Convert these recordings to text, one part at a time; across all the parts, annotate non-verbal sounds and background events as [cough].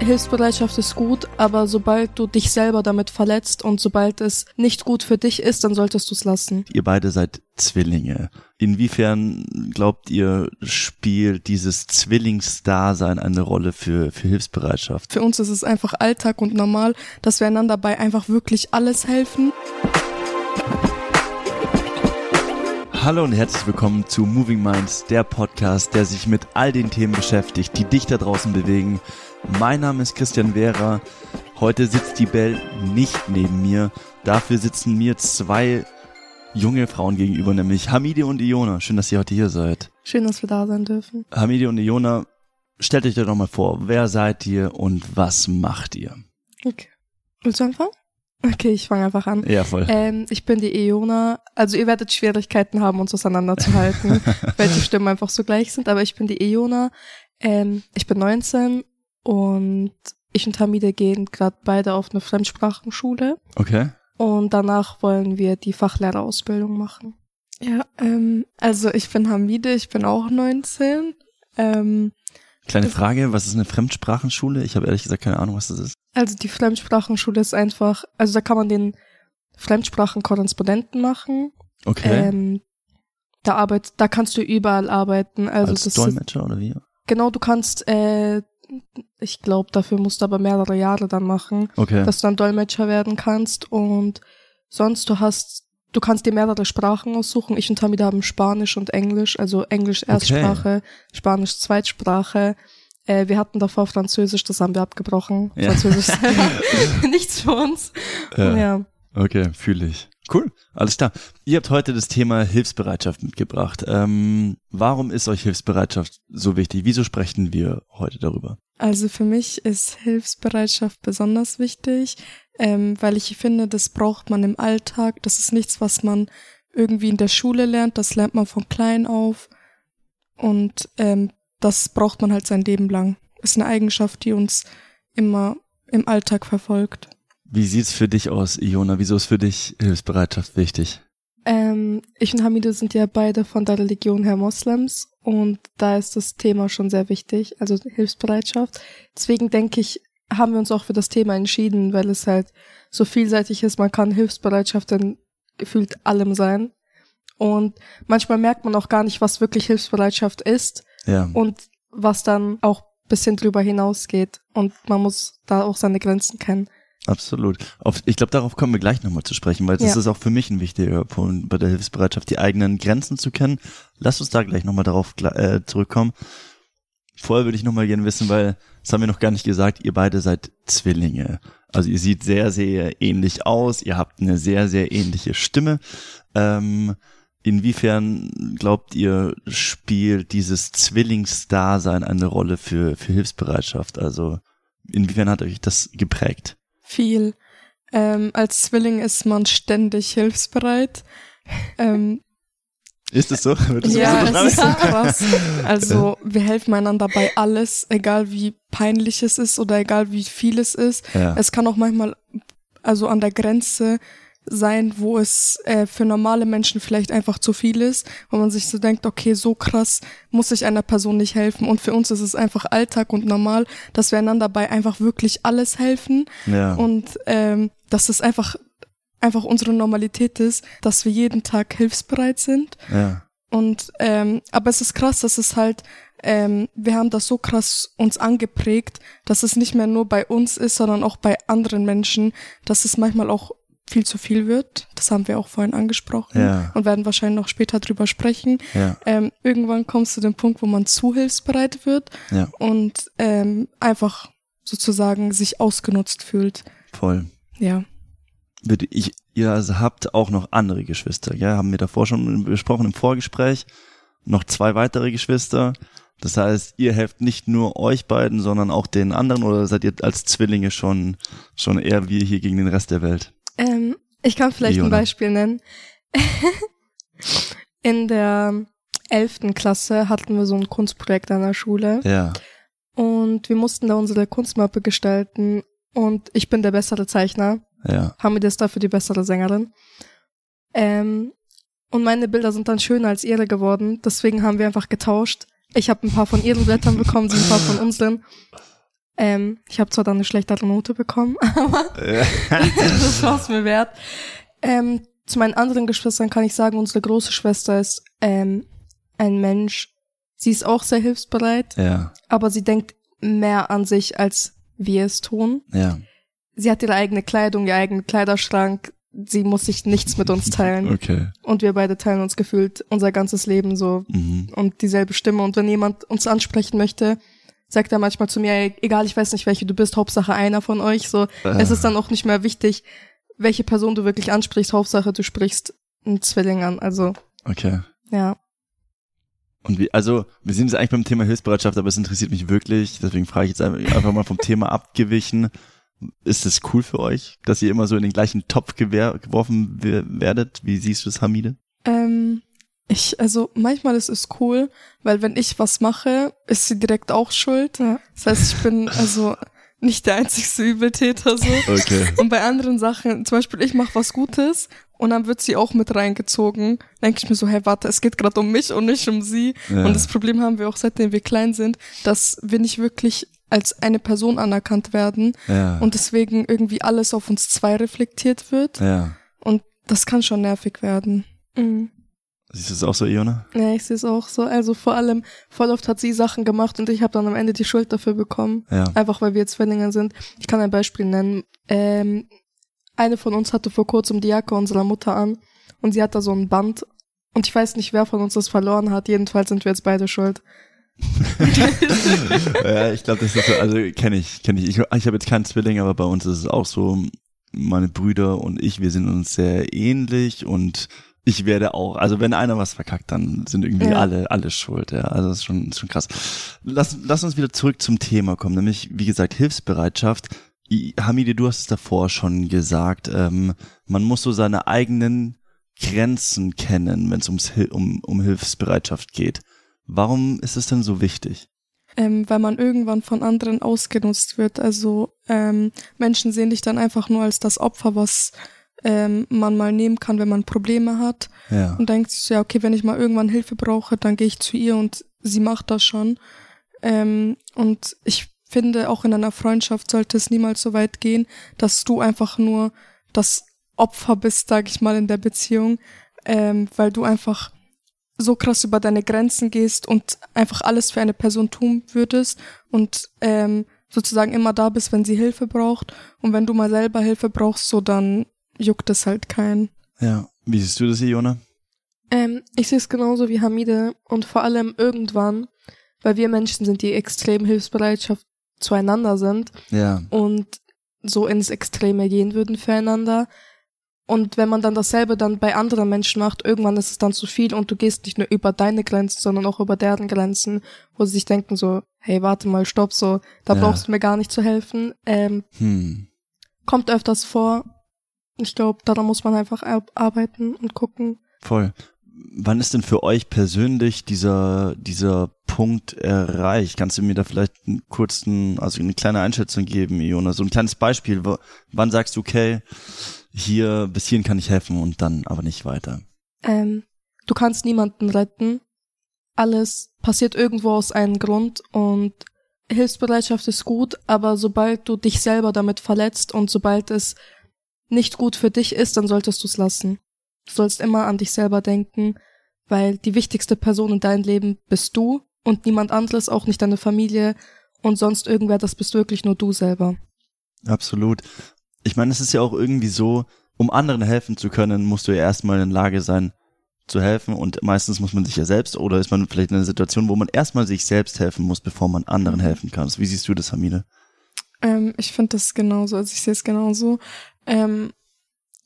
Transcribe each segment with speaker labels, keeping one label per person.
Speaker 1: Hilfsbereitschaft ist gut, aber sobald du dich selber damit verletzt und sobald es nicht gut für dich ist, dann solltest du es lassen.
Speaker 2: Ihr beide seid Zwillinge. Inwiefern glaubt ihr, spielt dieses Zwillingsdasein eine Rolle für, für Hilfsbereitschaft?
Speaker 1: Für uns ist es einfach Alltag und normal, dass wir einander bei einfach wirklich alles helfen.
Speaker 2: Hallo und herzlich willkommen zu Moving Minds, der Podcast, der sich mit all den Themen beschäftigt, die dich da draußen bewegen. Mein Name ist Christian Vera. Heute sitzt die Bell nicht neben mir. Dafür sitzen mir zwei junge Frauen gegenüber, nämlich Hamidi und Iona. Schön, dass ihr heute hier seid.
Speaker 1: Schön, dass wir da sein dürfen.
Speaker 2: Hamidi und Iona, stellt euch doch mal vor, wer seid ihr und was macht ihr?
Speaker 1: Okay. Willst du anfangen? Okay, ich fange einfach an.
Speaker 2: Ja, voll.
Speaker 1: Ähm, ich bin die Iona. Also ihr werdet Schwierigkeiten haben, uns auseinanderzuhalten, [laughs] weil die Stimmen einfach so gleich sind. Aber ich bin die Iona. Ähm, ich bin 19 und ich und Hamide gehen gerade beide auf eine Fremdsprachenschule.
Speaker 2: Okay.
Speaker 1: Und danach wollen wir die Fachlehrerausbildung machen. Ja, ähm, also ich bin Hamide, ich bin auch 19. Ähm,
Speaker 2: Kleine Frage, was ist eine Fremdsprachenschule? Ich habe ehrlich gesagt keine Ahnung, was das ist.
Speaker 1: also die Fremdsprachenschule ist einfach, also da kann man den Fremdsprachenkorrespondenten machen.
Speaker 2: Okay.
Speaker 1: Ähm, da arbeit, da kannst du überall arbeiten. Also
Speaker 2: Als
Speaker 1: das ist,
Speaker 2: Dolmetscher oder wie?
Speaker 1: genau, du kannst, äh, ich glaube, dafür musst du aber mehrere Jahre dann machen,
Speaker 2: Okay.
Speaker 1: dass du dann Dolmetscher werden kannst und sonst du hast, du kannst dir mehrere Sprachen aussuchen. Ich und Hamida haben Spanisch und Englisch, also Englisch Erstsprache, Spanisch Zweitsprache. Äh, wir hatten davor Französisch, das haben wir abgebrochen.
Speaker 2: Ja.
Speaker 1: Französisch [laughs] [laughs] nichts für uns.
Speaker 2: Äh,
Speaker 1: Ja.
Speaker 2: Okay, fühle ich. Cool, alles klar. Ihr habt heute das Thema Hilfsbereitschaft mitgebracht. Ähm, warum ist euch Hilfsbereitschaft so wichtig? Wieso sprechen wir heute darüber?
Speaker 1: Also für mich ist Hilfsbereitschaft besonders wichtig, ähm, weil ich finde, das braucht man im Alltag. Das ist nichts, was man irgendwie in der Schule lernt. Das lernt man von klein auf. Und ähm, das braucht man halt sein Leben lang. Ist eine Eigenschaft, die uns immer im Alltag verfolgt.
Speaker 2: Wie sieht's für dich aus, Iona? Wieso ist für dich Hilfsbereitschaft wichtig?
Speaker 1: Ähm, ich und Hamide sind ja beide von der Religion her Moslems und da ist das Thema schon sehr wichtig, also Hilfsbereitschaft. Deswegen denke ich, haben wir uns auch für das Thema entschieden, weil es halt so vielseitig ist. Man kann Hilfsbereitschaft in gefühlt allem sein. Und manchmal merkt man auch gar nicht, was wirklich Hilfsbereitschaft ist
Speaker 2: Ja.
Speaker 1: und was dann auch bisschen drüber hinausgeht. Und man muss da auch seine Grenzen kennen.
Speaker 2: Absolut. Auf, ich glaube, darauf kommen wir gleich nochmal zu sprechen, weil das
Speaker 1: Ja.
Speaker 2: ist auch für mich ein wichtiger Punkt bei der Hilfsbereitschaft, die eigenen Grenzen zu kennen. Lass uns da gleich nochmal darauf äh, zurückkommen. Vorher würde ich nochmal gerne wissen, weil das haben wir noch gar nicht gesagt, ihr beide seid Zwillinge. Also ihr seht sehr, sehr ähnlich aus, ihr habt eine sehr, sehr ähnliche Stimme. Ähm, inwiefern glaubt ihr, spielt dieses Zwillingsdasein eine Rolle für, für Hilfsbereitschaft? Also inwiefern hat euch das geprägt?
Speaker 1: Viel. Ähm, als Zwilling ist man ständig hilfsbereit. Ähm,
Speaker 2: Ist es so? Das
Speaker 1: ja,
Speaker 2: so
Speaker 1: es ist so krass. Also wir helfen einander bei alles, egal wie peinlich es ist oder egal wie viel es ist.
Speaker 2: ja.
Speaker 1: Es kann auch manchmal also an der Grenze sein, wo es äh, für normale Menschen vielleicht einfach zu viel ist, wo man sich so denkt, okay, so krass muss ich einer Person nicht helfen. Und für uns ist es einfach Alltag und normal, dass wir einander bei einfach wirklich alles helfen.
Speaker 2: ja.
Speaker 1: Und ähm, dass es einfach, einfach unsere Normalität ist, dass wir jeden Tag hilfsbereit sind.
Speaker 2: ja.
Speaker 1: Und ähm, aber es ist krass, dass es halt, ähm, wir haben das so krass uns angeprägt, dass es nicht mehr nur bei uns ist, sondern auch bei anderen Menschen, dass es manchmal auch viel zu viel wird. Das haben wir auch vorhin angesprochen
Speaker 2: Ja.
Speaker 1: und werden wahrscheinlich noch später drüber sprechen.
Speaker 2: Ja.
Speaker 1: Ähm, irgendwann kommst du zu dem Punkt, wo man zu hilfsbereit wird
Speaker 2: Ja.
Speaker 1: und ähm, einfach sozusagen sich ausgenutzt fühlt.
Speaker 2: Voll.
Speaker 1: Ja.
Speaker 2: Bitte, ich, ihr also habt auch noch andere Geschwister, ja? Haben wir davor schon besprochen im Vorgespräch. Noch zwei weitere Geschwister. Das heißt, ihr helft nicht nur euch beiden, sondern auch den anderen oder seid ihr als Zwillinge schon, schon eher wie hier gegen den Rest der Welt?
Speaker 1: Ähm, ich kann vielleicht ein
Speaker 2: Leona.
Speaker 1: Beispiel nennen. [laughs] In der elften Klasse hatten wir so ein Kunstprojekt an der Schule
Speaker 2: Ja.
Speaker 1: und wir mussten da unsere Kunstmappe gestalten und ich bin der bessere Zeichner.
Speaker 2: Ja.
Speaker 1: Hamid ist dafür die bessere Sängerin. Ähm, und meine Bilder sind dann schöner als ihre geworden, deswegen haben wir einfach getauscht. Ich habe ein paar von ihren Blättern bekommen, sie ein paar von unseren. Ähm, ich habe zwar dann eine schlechtere Note bekommen, [laughs] aber [laughs] das war es mir wert. Ähm, zu meinen anderen Geschwistern kann ich sagen, unsere große Schwester ist ähm, ein Mensch. Sie ist auch sehr hilfsbereit,
Speaker 2: Ja,
Speaker 1: aber sie denkt mehr an sich, als wir es tun.
Speaker 2: ja.
Speaker 1: Sie hat ihre eigene Kleidung, ihren eigenen Kleiderschrank. Sie muss sich nichts mit uns teilen. [laughs]
Speaker 2: Okay.
Speaker 1: Und wir beide teilen uns gefühlt unser ganzes Leben so
Speaker 2: Mhm.
Speaker 1: und dieselbe Stimme. Und wenn jemand uns ansprechen möchte, sagt er manchmal zu mir, "Ey, egal, ich weiß nicht, welche du bist, Hauptsache einer von euch. So, es ist dann auch nicht mehr wichtig, welche Person du wirklich ansprichst. Hauptsache, du sprichst einen Zwilling an. Also,
Speaker 2: Okay.
Speaker 1: ja.
Speaker 2: Und wie, also, wir sind jetzt eigentlich beim Thema Hilfsbereitschaft, aber es interessiert mich wirklich, deswegen frage ich jetzt einfach mal vom Thema [laughs] abgewichen. Ist es cool für euch, dass ihr immer so in den gleichen Topf geworfen wer- werdet? Wie siehst du es, Hamide?
Speaker 1: Ähm, ich, also manchmal ist es cool, weil wenn ich was mache, ist sie direkt auch schuld. Das heißt, ich bin also nicht der einzigste Übeltäter so.
Speaker 2: Okay.
Speaker 1: Und bei anderen Sachen, zum Beispiel ich mache was Gutes und dann wird sie auch mit reingezogen. Denke ich mir so, hey, warte, es geht gerade um mich und nicht um sie.
Speaker 2: Ja.
Speaker 1: Und das Problem haben wir auch seitdem wir klein sind, dass wir nicht wirklich als eine Person anerkannt werden
Speaker 2: Ja.
Speaker 1: und deswegen irgendwie alles auf uns zwei reflektiert wird.
Speaker 2: ja.
Speaker 1: Und das kann schon nervig werden. Mhm.
Speaker 2: Siehst du es auch so, Iona?
Speaker 1: Ja, ich sehe es auch so. Also vor allem, voll oft hat sie Sachen gemacht und ich habe dann am Ende die Schuld dafür bekommen.
Speaker 2: Ja.
Speaker 1: Einfach weil wir Zwillinge sind. Ich kann ein Beispiel nennen. Ähm, eine von uns hatte vor kurzem die Jacke unserer Mutter an und sie hat da so ein Band. Und ich weiß nicht, wer von uns das verloren hat. Jedenfalls sind wir jetzt beide schuld. [laughs] [laughs]
Speaker 2: ja, ich glaube, das ist so, also kenne ich, kenne ich. Ich, ich habe jetzt keinen Zwilling, aber bei uns ist es auch so, meine Brüder und ich, wir sind uns sehr ähnlich und ich werde auch, also wenn einer was verkackt, dann sind irgendwie
Speaker 1: Ja.
Speaker 2: alle, alle schuld, ja. Also das ist schon, ist schon krass. Lass, lass uns wieder zurück zum Thema kommen, nämlich, wie gesagt, Hilfsbereitschaft. I- Hamide, du hast es davor schon gesagt, ähm, man muss so seine eigenen Grenzen kennen, wenn es ums um, um Hilfsbereitschaft geht. Warum ist es denn so wichtig?
Speaker 1: Ähm, weil man irgendwann von anderen ausgenutzt wird. Also ähm, Menschen sehen dich dann einfach nur als das Opfer, was ähm, man mal nehmen kann, wenn man Probleme hat.
Speaker 2: Ja.
Speaker 1: und denkt sich ja, okay, wenn ich mal irgendwann Hilfe brauche, dann gehe ich zu ihr und sie macht das schon. Ähm, und ich finde, auch in einer Freundschaft sollte es niemals so weit gehen, dass du einfach nur das Opfer bist, sag ich mal, in der Beziehung, ähm, weil du einfach so krass über deine Grenzen gehst und einfach alles für eine Person tun würdest und ähm, sozusagen immer da bist, wenn sie Hilfe braucht. Und wenn du mal selber Hilfe brauchst, so dann juckt es halt keinen.
Speaker 2: Ja. Wie siehst du das, Iona?
Speaker 1: Ähm, ich sehe es genauso wie Hamide und vor allem irgendwann, weil wir Menschen sind, die extrem Hilfsbereitschaft zueinander sind
Speaker 2: Ja.
Speaker 1: und so ins Extreme gehen würden füreinander. Und wenn man dann dasselbe dann bei anderen Menschen macht, irgendwann ist es dann zu viel und du gehst nicht nur über deine Grenzen, sondern auch über deren Grenzen, wo sie sich denken so, hey, warte mal, stopp, so, da
Speaker 2: Ja.
Speaker 1: brauchst du mir gar nicht zu helfen. Ähm,
Speaker 2: Hm.
Speaker 1: kommt öfters vor. Ich glaube, daran muss man einfach ar- arbeiten und gucken.
Speaker 2: Voll. Wann ist denn für euch persönlich dieser, dieser Punkt erreicht? Kannst du mir da vielleicht einen kurzen, also eine kleine Einschätzung geben, Iona? So ein kleines Beispiel. Wann sagst du, okay, hier, bis hierhin kann ich helfen und dann aber nicht weiter?
Speaker 1: Ähm, du kannst niemanden retten. Alles passiert irgendwo aus einem Grund und Hilfsbereitschaft ist gut, aber sobald du dich selber damit verletzt und sobald es nicht gut für dich ist, dann solltest du es lassen. Du sollst immer an dich selber denken, weil die wichtigste Person in deinem Leben bist du und niemand anderes, auch nicht deine Familie und sonst irgendwer, das bist wirklich nur du selber.
Speaker 2: Absolut. Ich meine, es ist ja auch irgendwie so, um anderen helfen zu können, musst du ja erstmal in der Lage sein, zu helfen und meistens muss man sich ja selbst oder ist man vielleicht in einer Situation, wo man erstmal sich selbst helfen muss, bevor man anderen helfen kann. Wie siehst du das, Hamide?
Speaker 1: Ähm, ich finde das genauso, also ich sehe es genauso. Ähm,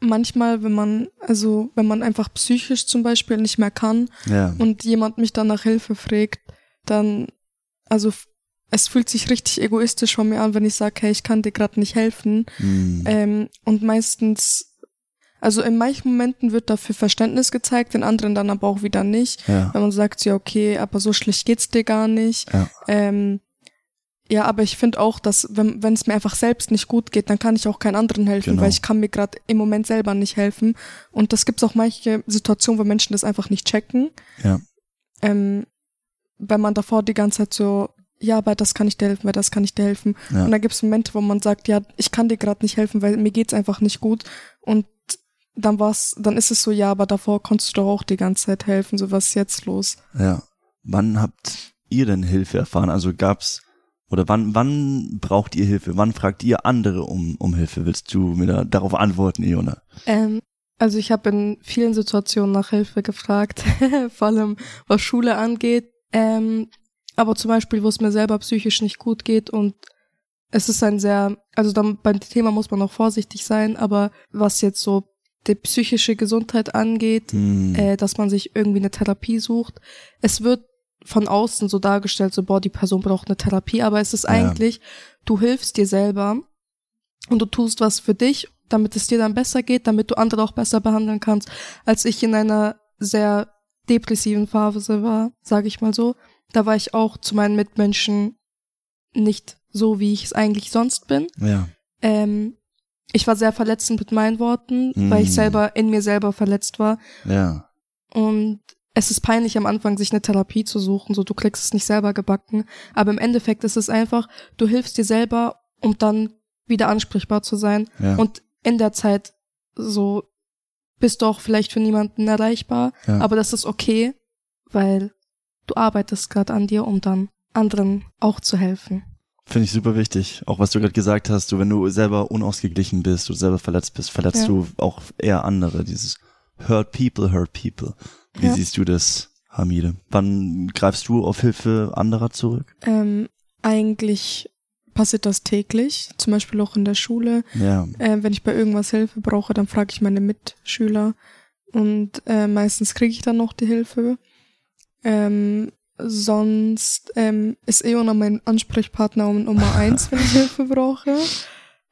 Speaker 1: manchmal, wenn man, also wenn man einfach psychisch zum Beispiel nicht mehr kann
Speaker 2: Ja.
Speaker 1: und jemand mich dann nach Hilfe fragt, dann, also es fühlt sich richtig egoistisch von mir an, wenn ich sage, hey, ich kann dir gerade nicht helfen.
Speaker 2: Hm.
Speaker 1: Ähm, und meistens, also in manchen Momenten wird dafür Verständnis gezeigt, in anderen dann aber auch wieder nicht.
Speaker 2: ja.
Speaker 1: Wenn man sagt, ja, okay, aber so schlecht geht's dir gar nicht.
Speaker 2: Ja.
Speaker 1: Ähm, ja, aber ich finde auch, dass wenn es mir einfach selbst nicht gut geht, dann kann ich auch keinen anderen helfen,
Speaker 2: Genau.
Speaker 1: weil ich kann mir gerade im Moment selber nicht helfen. Und das gibt's auch manche Situationen, wo Menschen das einfach nicht checken.
Speaker 2: Ja.
Speaker 1: Ähm, wenn man davor die ganze Zeit so ja, bei das kann ich dir helfen, bei das kann ich dir helfen.
Speaker 2: Ja.
Speaker 1: Und da gibt es Momente, wo man sagt, ja, ich kann dir gerade nicht helfen, weil mir geht's einfach nicht gut. Und dann war's, dann ist es so, ja, aber davor konntest du doch auch die ganze Zeit helfen. So, was ist jetzt los?
Speaker 2: Ja. Wann habt ihr denn Hilfe erfahren? Also gab's oder wann wann braucht ihr Hilfe? Wann fragt ihr andere um um Hilfe? Willst du mir da darauf antworten, Iona?
Speaker 1: Ähm, also ich habe in vielen Situationen nach Hilfe gefragt, [laughs] vor allem was Schule angeht. Ähm, aber zum Beispiel, wo es mir selber psychisch nicht gut geht und es ist ein sehr, also dann beim Thema muss man auch vorsichtig sein, aber was jetzt so die psychische Gesundheit angeht,
Speaker 2: Hm.
Speaker 1: äh, dass man sich irgendwie eine Therapie sucht. Es wird von außen so dargestellt, so, boah, die Person braucht eine Therapie, aber es ist
Speaker 2: Ja.
Speaker 1: eigentlich, du hilfst dir selber und du tust was für dich, damit es dir dann besser geht, damit du andere auch besser behandeln kannst. Als ich in einer sehr depressiven Phase war, sage ich mal so, da war ich auch zu meinen Mitmenschen nicht so, wie ich es eigentlich sonst bin.
Speaker 2: ja.
Speaker 1: Ähm, ich war sehr verletzend mit meinen Worten, weil ich
Speaker 2: Mm.
Speaker 1: selber in mir selber verletzt war.
Speaker 2: Ja.
Speaker 1: Und es ist peinlich am Anfang, sich eine Therapie zu suchen, so du kriegst es nicht selber gebacken. Aber im Endeffekt ist es einfach, du hilfst dir selber, um dann wieder ansprechbar zu sein.
Speaker 2: Ja.
Speaker 1: Und in der Zeit so bist du auch vielleicht für niemanden erreichbar.
Speaker 2: Ja.
Speaker 1: Aber das ist okay, weil du arbeitest gerade an dir, um dann anderen auch zu helfen.
Speaker 2: Finde ich super wichtig. Auch was du gerade gesagt hast, du, wenn du selber unausgeglichen bist, du selber verletzt bist, verletzt
Speaker 1: Ja.
Speaker 2: du auch eher andere. Dieses Hurt People, Hurt People. Wie
Speaker 1: Ja.
Speaker 2: siehst du das, Hamide? Wann greifst du auf Hilfe anderer zurück?
Speaker 1: Ähm, eigentlich passiert das täglich, zum Beispiel auch in der Schule.
Speaker 2: Ja.
Speaker 1: Äh, wenn ich bei irgendwas Hilfe brauche, dann frage ich meine Mitschüler und äh, meistens kriege ich dann noch die Hilfe. Ähm, sonst ähm, ist Eona mein Ansprechpartner um Nummer [laughs] eins, wenn ich Hilfe brauche.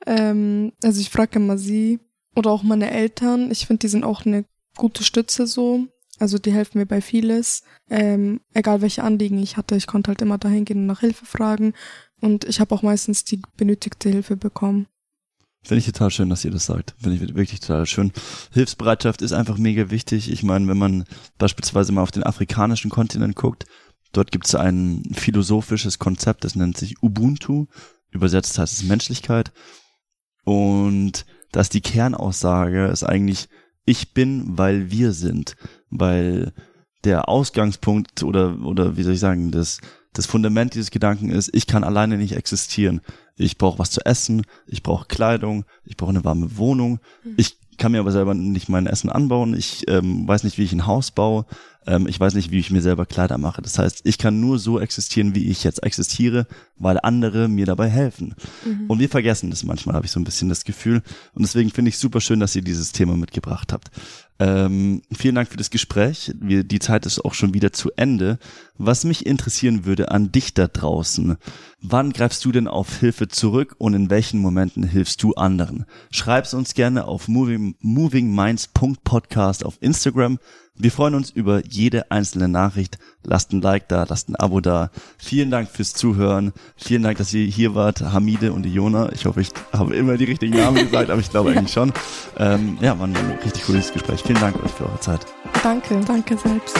Speaker 1: Ähm, also ich frage immer sie oder auch meine Eltern. Ich finde, die sind auch eine gute Stütze so. Also die helfen mir bei vieles. Ähm, egal welche Anliegen ich hatte, ich konnte halt immer dahin gehen und nach Hilfe fragen. Und ich habe auch meistens die benötigte Hilfe bekommen.
Speaker 2: Finde ich total schön, dass ihr das sagt. Finde ich wirklich total schön. Hilfsbereitschaft ist einfach mega wichtig. Ich meine, wenn man beispielsweise mal auf den afrikanischen Kontinent guckt, dort gibt es ein philosophisches Konzept, das nennt sich Ubuntu. Übersetzt heißt es Menschlichkeit. Und dass die Kernaussage ist eigentlich, ich bin, weil wir sind. Weil der Ausgangspunkt oder, oder wie soll ich sagen, das, das Fundament dieses Gedanken ist, ich kann alleine nicht existieren. Ich brauche was zu essen, ich brauche Kleidung, ich brauche eine warme Wohnung. Ich kann mir aber selber nicht mein Essen anbauen. Ich ähm, weiß nicht, wie ich ein Haus baue. Ähm, ich weiß nicht, wie ich mir selber Kleider mache. Das heißt, ich kann nur so existieren, wie ich jetzt existiere, weil andere mir dabei helfen. Und wir vergessen das manchmal, habe ich so ein bisschen das Gefühl. Und deswegen finde ich super schön, dass ihr dieses Thema mitgebracht habt. Ähm, vielen Dank für das Gespräch. Wir, die Zeit ist auch schon wieder zu Ende. Was mich interessieren würde an dich da draußen, wann greifst du denn auf Hilfe zurück und in welchen Momenten hilfst du anderen? Schreib's uns gerne auf moving, movingminds.podcast auf Instagram. Wir freuen uns über jede einzelne Nachricht. Lasst ein Like da, lasst ein Abo da. Vielen Dank fürs Zuhören. Vielen Dank, dass ihr hier wart, Hamide und Iona. Ich hoffe, ich habe immer die richtigen Namen gesagt, aber ich glaube eigentlich schon. Ähm, ja, war ein richtig cooles Gespräch. Vielen Dank euch für eure Zeit.
Speaker 1: Danke. Danke selbst.